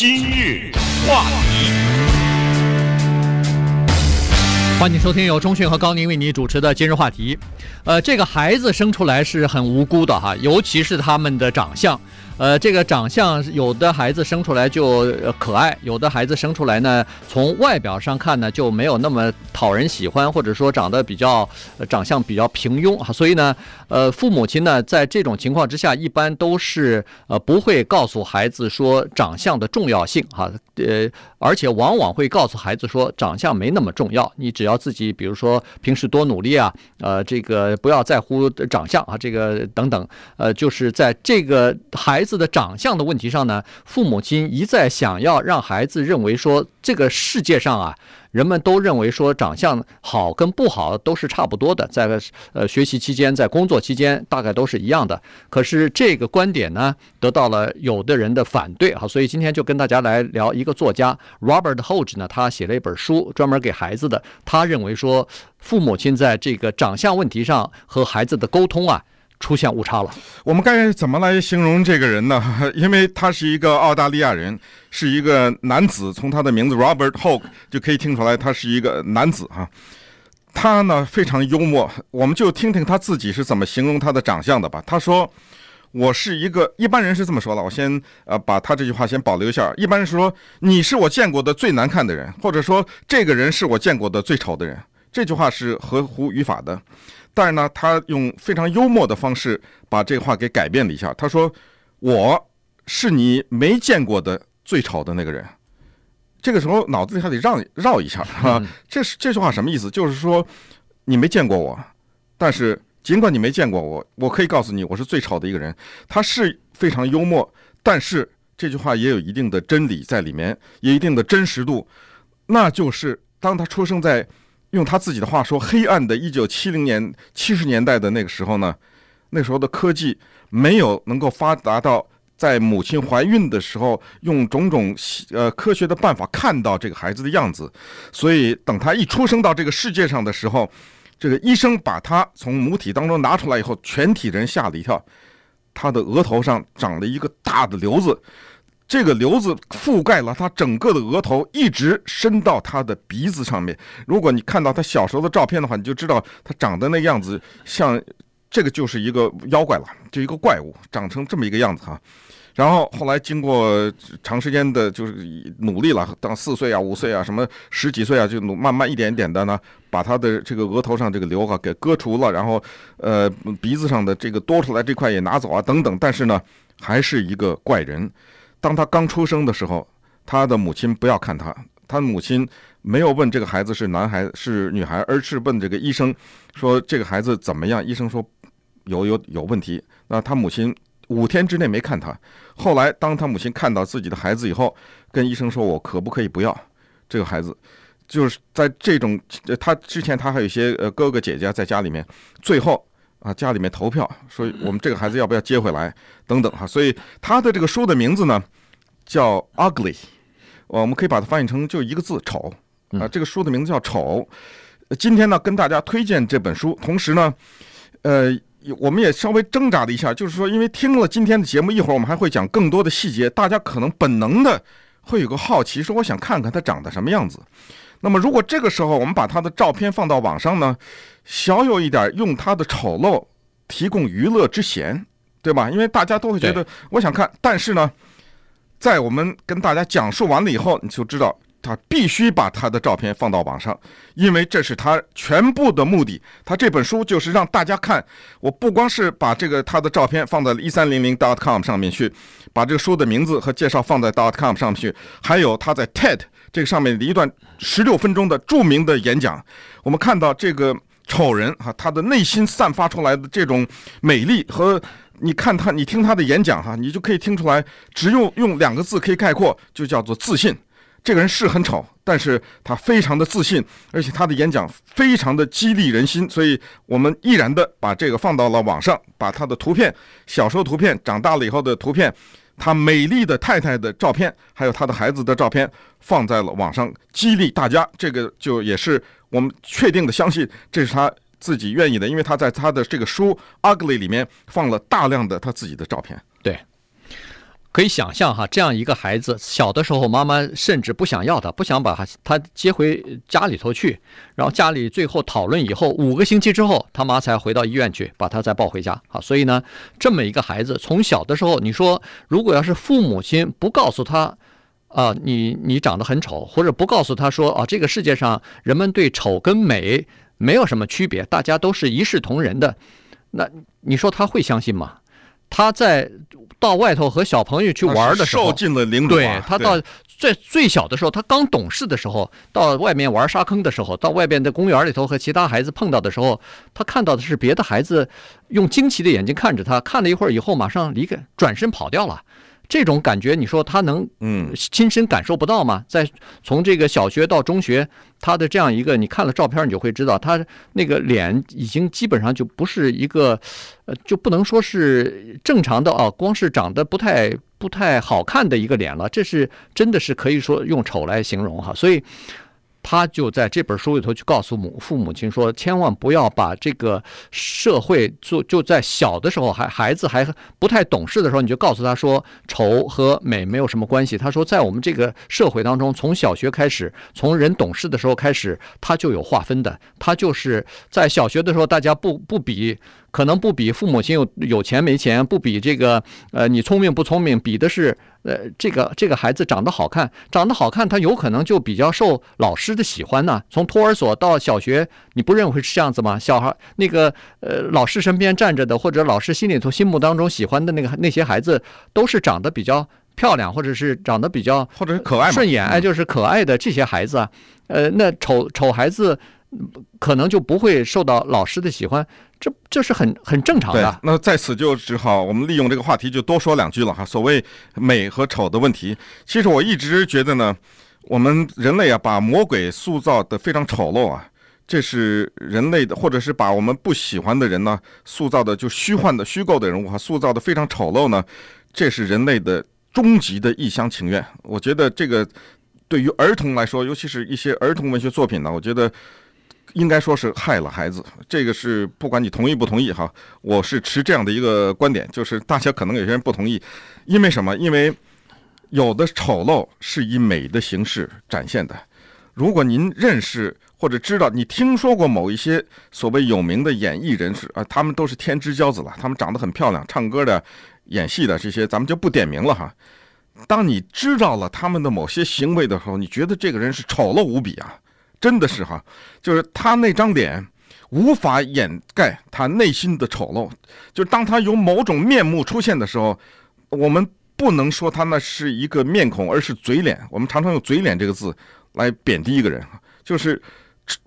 今日话题，欢迎收听由钟讯和高宁为你主持的今日话题。呃，这个孩子生出来是很无辜的哈，尤其是他们的长相。呃，这个长相，有的孩子生出来就可爱，有的孩子生出来呢，从外表上看呢就没有那么讨人喜欢，或者说长得比较，长相比较平庸哈。所以呢，呃，父母亲呢在这种情况之下，一般都是呃不会告诉孩子说长相的重要性哈，呃，而且往往会告诉孩子说长相没那么重要，你只要自己比如说平时多努力啊，呃，这个不要在乎长相啊，这个等等，呃，就是在这个孩子。子的长相的问题上呢，父母亲一再想要让孩子认为说，这个世界上啊，人们都认为说长相好跟不好都是差不多的，在呃学习期间，在工作期间，大概都是一样的。可是这个观点呢，得到了有的人的反对啊，所以今天就跟大家来聊一个作家 Robert Hodge 呢，他写了一本书，专门给孩子的。他认为说，父母亲在这个长相问题上和孩子的沟通啊。出现误差了，我们该怎么来形容这个人呢？因为他是一个澳大利亚人，是一个男子，从他的名字 Robert ho 就可以听出来，他是一个男子哈。他呢非常幽默，我们就听听他自己是怎么形容他的长相的吧。他说：“我是一个一般人是这么说的，我先呃把他这句话先保留一下。一般人说你是我见过的最难看的人，或者说这个人是我见过的最丑的人。这句话是合乎语法的。”但是呢，他用非常幽默的方式把这个话给改变了一下。他说：“我是你没见过的最丑的那个人。”这个时候脑子里还得绕绕一下啊。这是这句话什么意思？就是说你没见过我，但是尽管你没见过我，我可以告诉你，我是最丑的一个人。他是非常幽默，但是这句话也有一定的真理在里面，有一定的真实度。那就是当他出生在。用他自己的话说：“黑暗的一九七零年、七十年代的那个时候呢，那时候的科技没有能够发达到在母亲怀孕的时候用种种呃科学的办法看到这个孩子的样子，所以等他一出生到这个世界上的时候，这个医生把他从母体当中拿出来以后，全体人吓了一跳，他的额头上长了一个大的瘤子。”这个瘤子覆盖了他整个的额头，一直伸到他的鼻子上面。如果你看到他小时候的照片的话，你就知道他长得那样子，像这个就是一个妖怪了，就一个怪物，长成这么一个样子哈。然后后来经过长时间的，就是努力了，当四岁啊、五岁啊、什么十几岁啊，就慢慢一点一点的呢，把他的这个额头上这个瘤啊给割除了，然后呃鼻子上的这个多出来这块也拿走啊等等。但是呢，还是一个怪人。当他刚出生的时候，他的母亲不要看他，他母亲没有问这个孩子是男孩是女孩，而是问这个医生说这个孩子怎么样？医生说有有有问题。那他母亲五天之内没看他。后来当他母亲看到自己的孩子以后，跟医生说：“我可不可以不要这个孩子？”就是在这种他之前，他还有一些呃哥哥姐姐在家里面，最后。啊，家里面投票说我们这个孩子要不要接回来，等等哈，所以他的这个书的名字呢叫 Ugly，我们可以把它翻译成就一个字丑啊。这个书的名字叫丑。今天呢跟大家推荐这本书，同时呢，呃，我们也稍微挣扎了一下，就是说因为听了今天的节目，一会儿我们还会讲更多的细节，大家可能本能的会有个好奇，说我想看看他长得什么样子。那么如果这个时候我们把他的照片放到网上呢？小有一点用他的丑陋提供娱乐之嫌，对吧？因为大家都会觉得我想看，但是呢，在我们跟大家讲述完了以后，你就知道他必须把他的照片放到网上，因为这是他全部的目的。他这本书就是让大家看，我不光是把这个他的照片放在一三零零 dot com 上面去，把这个书的名字和介绍放在 dot com 上面去，还有他在 TED 这个上面的一段十六分钟的著名的演讲，我们看到这个。丑人哈，他的内心散发出来的这种美丽和你看他，你听他的演讲哈，你就可以听出来，只用用两个字可以概括，就叫做自信。这个人是很丑，但是他非常的自信，而且他的演讲非常的激励人心，所以我们毅然的把这个放到了网上，把他的图片、小时候图片、长大了以后的图片、他美丽的太太的照片，还有他的孩子的照片放在了网上，激励大家。这个就也是。我们确定的相信这是他自己愿意的，因为他在他的这个书《Ugly》里面放了大量的他自己的照片。对。可以想象哈，这样一个孩子小的时候，妈妈甚至不想要他，不想把他他接回家里头去，然后家里最后讨论以后，五个星期之后，他妈才回到医院去把他再抱回家。好，所以呢，这么一个孩子从小的时候，你说如果要是父母亲不告诉他，啊，你你长得很丑，或者不告诉他说啊，这个世界上人们对丑跟美没有什么区别，大家都是一视同仁的，那你说他会相信吗？他在到外头和小朋友去玩的时候，受尽了凌辱。对，他到最最小的时候，他刚懂事的时候，到外面玩沙坑的时候，到外边的公园里头和其他孩子碰到的时候，他看到的是别的孩子用惊奇的眼睛看着他，看了一会儿以后，马上离开，转身跑掉了。这种感觉，你说他能嗯亲身感受不到吗？在从这个小学到中学，他的这样一个，你看了照片，你就会知道，他那个脸已经基本上就不是一个，呃，就不能说是正常的啊，光是长得不太不太好看的一个脸了，这是真的是可以说用丑来形容哈，所以。他就在这本书里头去告诉母父母亲说，千万不要把这个社会就就在小的时候还孩子还不太懂事的时候，你就告诉他说丑和美没有什么关系。他说，在我们这个社会当中，从小学开始，从人懂事的时候开始，他就有划分的。他就是在小学的时候，大家不不比。可能不比父母亲有有钱没钱，不比这个呃你聪明不聪明，比的是呃这个这个孩子长得好看，长得好看，他有可能就比较受老师的喜欢呢。从托儿所到小学，你不认为是这样子吗？小孩那个呃老师身边站着的，或者老师心里头心目当中喜欢的那个那些孩子，都是长得比较漂亮，或者是长得比较或者是可爱顺眼，哎，就是可爱的这些孩子啊。呃，那丑丑孩子可能就不会受到老师的喜欢。这这是很很正常的。那在此就只好我们利用这个话题就多说两句了哈。所谓美和丑的问题，其实我一直觉得呢，我们人类啊，把魔鬼塑造得非常丑陋啊，这是人类的，或者是把我们不喜欢的人呢，塑造的就虚幻的、虚构的人物哈，塑造得非常丑陋呢，这是人类的终极的一厢情愿。我觉得这个对于儿童来说，尤其是一些儿童文学作品呢，我觉得。应该说是害了孩子，这个是不管你同意不同意哈，我是持这样的一个观点，就是大家可能有些人不同意，因为什么？因为有的丑陋是以美的形式展现的。如果您认识或者知道，你听说过某一些所谓有名的演艺人士啊，他们都是天之骄子了，他们长得很漂亮，唱歌的、演戏的这些，咱们就不点名了哈。当你知道了他们的某些行为的时候，你觉得这个人是丑陋无比啊。真的是哈，就是他那张脸无法掩盖他内心的丑陋。就是当他有某种面目出现的时候，我们不能说他那是一个面孔，而是嘴脸。我们常常用“嘴脸”这个字来贬低一个人。就是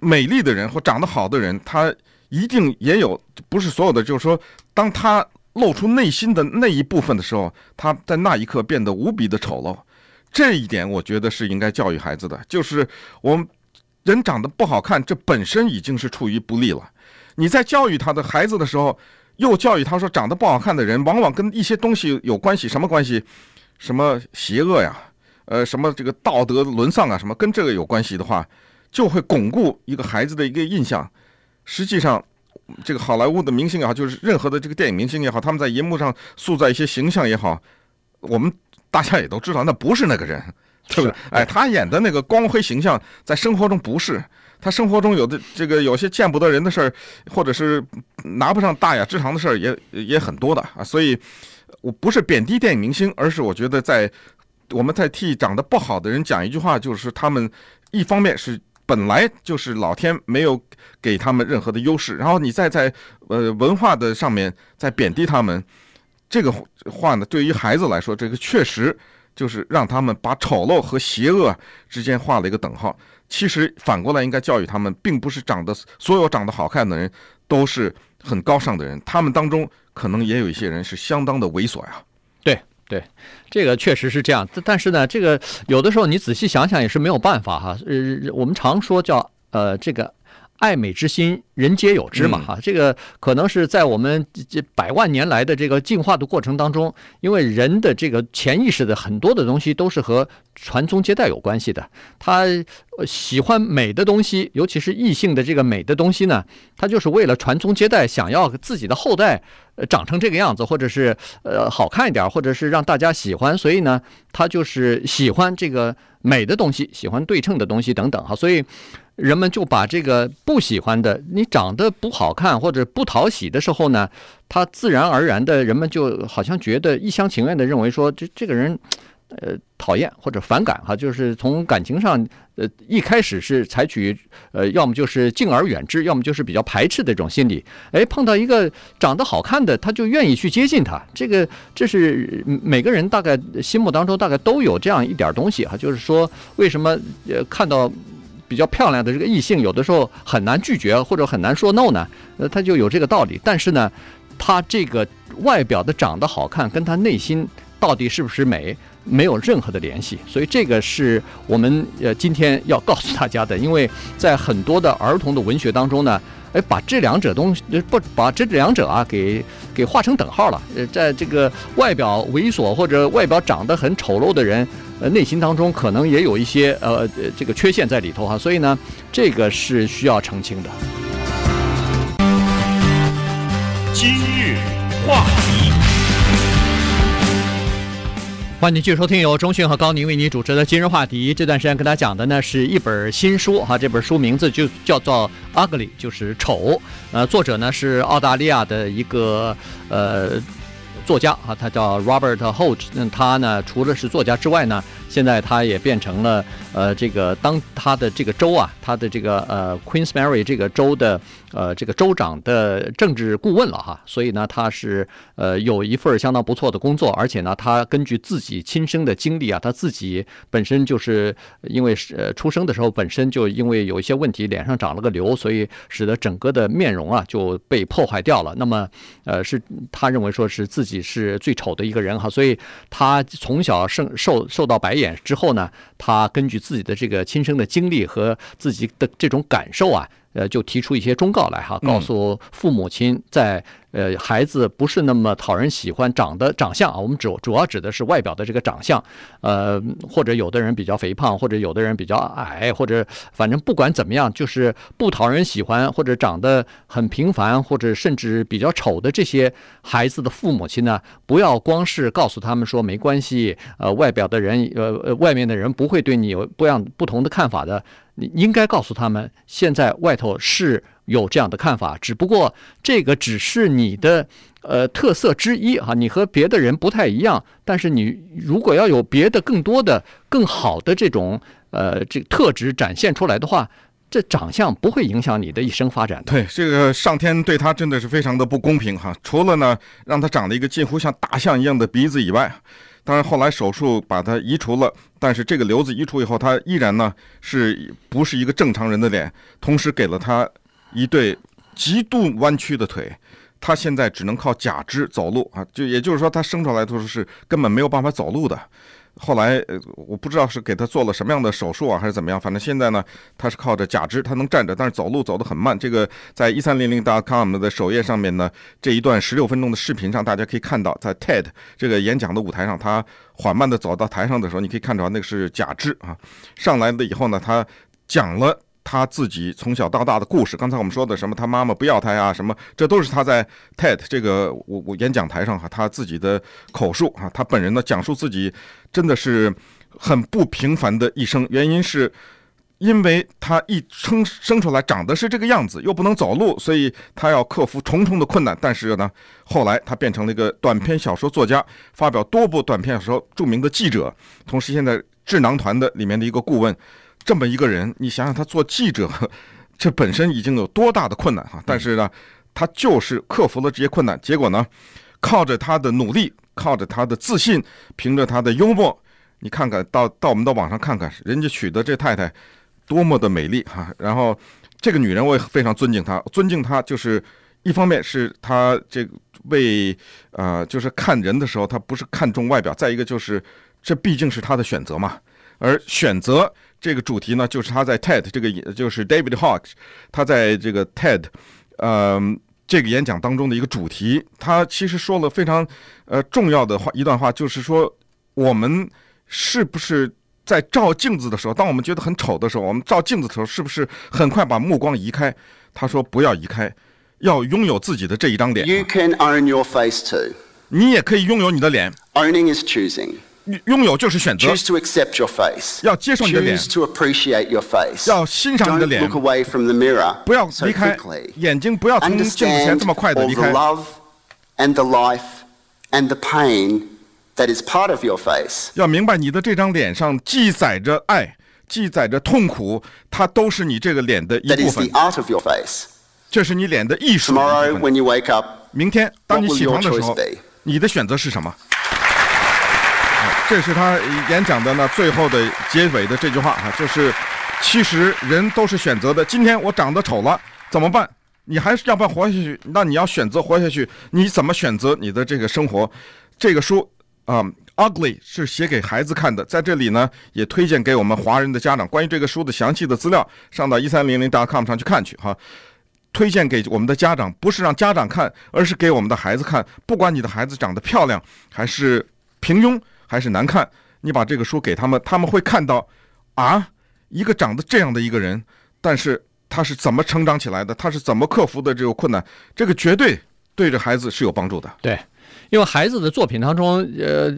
美丽的人或长得好的人，他一定也有，不是所有的。就是说，当他露出内心的那一部分的时候，他在那一刻变得无比的丑陋。这一点，我觉得是应该教育孩子的。就是我们。人长得不好看，这本身已经是处于不利了。你在教育他的孩子的时候，又教育他说，长得不好看的人往往跟一些东西有关系，什么关系？什么邪恶呀？呃，什么这个道德沦丧啊？什么跟这个有关系的话，就会巩固一个孩子的一个印象。实际上，这个好莱坞的明星也好，就是任何的这个电影明星也好，他们在银幕上塑造一些形象也好，我们大家也都知道，那不是那个人。对不对？哎，他演的那个光辉形象，在生活中不是。他生活中有的这个有些见不得人的事儿，或者是拿不上大雅之堂的事儿，也也很多的啊。所以，我不是贬低电影明星，而是我觉得在我们在替长得不好的人讲一句话，就是他们一方面是本来就是老天没有给他们任何的优势，然后你再在呃文化的上面再贬低他们，这个话呢，对于孩子来说，这个确实。就是让他们把丑陋和邪恶之间画了一个等号。其实反过来应该教育他们，并不是长得所有长得好看的人都是很高尚的人，他们当中可能也有一些人是相当的猥琐呀。对对，这个确实是这样。但是呢，这个有的时候你仔细想想也是没有办法哈。呃，我们常说叫呃这个爱美之心，人皆有之嘛，哈，这个可能是在我们这百万年来的这个进化的过程当中，因为人的这个潜意识的很多的东西都是和传宗接代有关系的。他喜欢美的东西，尤其是异性的这个美的东西呢，他就是为了传宗接代，想要自己的后代长成这个样子，或者是呃好看一点，或者是让大家喜欢，所以呢，他就是喜欢这个美的东西，喜欢对称的东西等等哈，所以。人们就把这个不喜欢的，你长得不好看或者不讨喜的时候呢，他自然而然的，人们就好像觉得一厢情愿的认为说，这这个人，呃，讨厌或者反感哈，就是从感情上，呃，一开始是采取，呃，要么就是敬而远之，要么就是比较排斥的这种心理。哎，碰到一个长得好看的，他就愿意去接近他。这个这是每个人大概心目当中大概都有这样一点东西哈，就是说为什么呃看到。比较漂亮的这个异性，有的时候很难拒绝或者很难说 no 呢，呃，他就有这个道理。但是呢，他这个外表的长得好看，跟他内心到底是不是美，没有任何的联系。所以这个是我们呃今天要告诉大家的，因为在很多的儿童的文学当中呢，哎，把这两者东西不把这两者啊给给画成等号了。呃，在这个外表猥琐或者外表长得很丑陋的人。呃，内心当中可能也有一些呃这个缺陷在里头哈，所以呢，这个是需要澄清的。今日话题，欢迎继续收听由中讯和高宁为你主持的今日话题。这段时间跟大家讲的呢是一本新书哈，这本书名字就叫做《Ugly》，就是丑。呃，作者呢是澳大利亚的一个呃。作家啊，他叫 Robert Holt。那他呢，除了是作家之外呢，现在他也变成了呃，这个当他的这个州啊，他的这个呃，Queen's Mary 这个州的呃这个州长的政治顾问了哈。所以呢，他是呃有一份相当不错的工作，而且呢，他根据自己亲身的经历啊，他自己本身就是因为呃出生的时候本身就因为有一些问题，脸上长了个瘤，所以使得整个的面容啊就被破坏掉了。那么呃是他认为说是自己。是最丑的一个人哈，所以他从小受受受到白之后呢，他根据自己的这个亲身的经历和自己的这种感受啊。呃，就提出一些忠告来哈，告诉父母亲，在呃孩子不是那么讨人喜欢长得长相啊，我们主主要指的是外表的这个长相，呃，或者有的人比较肥胖，或者有的人比较矮，或者反正不管怎么样，就是不讨人喜欢或者长得很平凡，或者甚至比较丑的这些孩子的父母亲呢，不要光是告诉他们说没关系，呃，外表的人，呃呃，外面的人不会对你有不样不同的看法的。你应该告诉他们，现在外头是有这样的看法，只不过这个只是你的呃特色之一哈，你和别的人不太一样。但是你如果要有别的更多的、更好的这种呃这特质展现出来的话，这长相不会影响你的一生发展。对，这个上天对他真的是非常的不公平哈，除了呢让他长了一个近乎像大象一样的鼻子以外。当然，后来手术把它移除了，但是这个瘤子移除以后，他依然呢是不是一个正常人的脸？同时给了他一对极度弯曲的腿，他现在只能靠假肢走路啊，就也就是说，他生出来的时候是根本没有办法走路的。后来，呃，我不知道是给他做了什么样的手术啊，还是怎么样。反正现在呢，他是靠着假肢，他能站着，但是走路走得很慢。这个在一三零零 .com 的首页上面呢，这一段十六分钟的视频上，大家可以看到，在 TED 这个演讲的舞台上，他缓慢地走到台上的时候，你可以看到那个是假肢啊。上来了以后呢，他讲了。他自己从小到大的故事，刚才我们说的什么，他妈妈不要他呀，什么，这都是他在 TED 这个我我演讲台上哈，他自己的口述啊，他本人呢讲述自己真的是很不平凡的一生。原因是，因为他一生生出来长得是这个样子，又不能走路，所以他要克服重重的困难。但是呢，后来他变成了一个短篇小说作家，发表多部短篇小说，著名的记者，同时现在智囊团的里面的一个顾问。这么一个人，你想想他做记者，这本身已经有多大的困难哈！但是呢，他就是克服了这些困难，结果呢，靠着他的努力，靠着他的自信，凭着他的幽默，你看看到到我们的网上看看，人家娶的这太太多么的美丽哈！然后这个女人我也非常尊敬她，尊敬她就是一方面是她这个为呃就是看人的时候，她不是看重外表，再一个就是这毕竟是她的选择嘛，而选择。这个主题呢，就是他在 TED 这个就是 David Hawkes，他在这个 TED，呃，这个演讲当中的一个主题，他其实说了非常呃重要的话一段话，就是说我们是不是在照镜子的时候，当我们觉得很丑的时候，我们照镜子的时候，是不是很快把目光移开？他说不要移开，要拥有自己的这一张脸。You can own your face too. 你也可以拥有你的脸。Owning is choosing. 拥有就是选择。Choose to accept your face. 要接受你的脸。Choose to appreciate your face. 要欣赏你的脸。Don't look away from the mirror. 不要离开眼睛，不要从镜子前这么快的离开。Understand all the love and the life and the pain that is part of your face. 要明白你的这张脸上记载着爱，记载着痛苦，它都是你这个脸的一部分。That is the art of your face. 这是你脸的艺术。Tomorrow when you wake up, 明天当你起床的时候，你的选择是什么？ 这是他演讲的呢最后的结尾的这句话啊，就是其实人都是选择的。今天我长得丑了怎么办？你还是要不要活下去？那你要选择活下去，你怎么选择你的这个生活？这个书啊，，Ugly 是写给孩子看的，在这里呢也推荐给我们华人的家长。关于这个书的详细的资料，上到一三零零 .com 上去看去哈。推荐给我们的家长，不是让家长看，而是给我们的孩子看。不管你的孩子长得漂亮还是平庸。还是难看，你把这个书给他们，他们会看到，啊，一个长得这样的一个人，但是他是怎么成长起来的？他是怎么克服的这个困难？这个绝对对着孩子是有帮助的。对，因为孩子的作品当中，呃，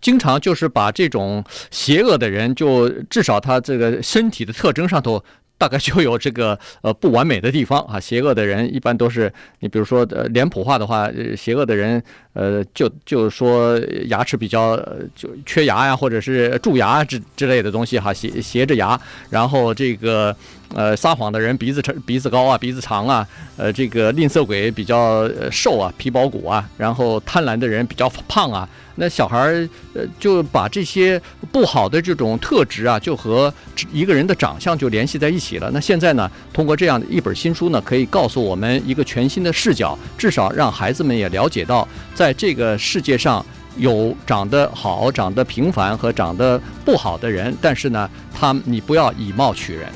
经常就是把这种邪恶的人，就至少他这个身体的特征上头。大概就有这个呃不完美的地方啊，邪恶的人一般都是你比如说呃脸谱化的话，邪恶的人呃就就是说牙齿比较就缺牙呀，或者是蛀牙之之类的东西哈，斜斜着牙，然后这个呃撒谎的人鼻子长鼻子高啊，鼻子长啊，呃这个吝啬鬼比较瘦啊，皮包骨啊，然后贪婪的人比较胖啊。那小孩儿，呃，就把这些不好的这种特质啊，就和一个人的长相就联系在一起了。那现在呢，通过这样的一本新书呢，可以告诉我们一个全新的视角，至少让孩子们也了解到在，在这个世界上有长得好、长得平凡和长得不好的人，但是呢，他你不要以貌取人。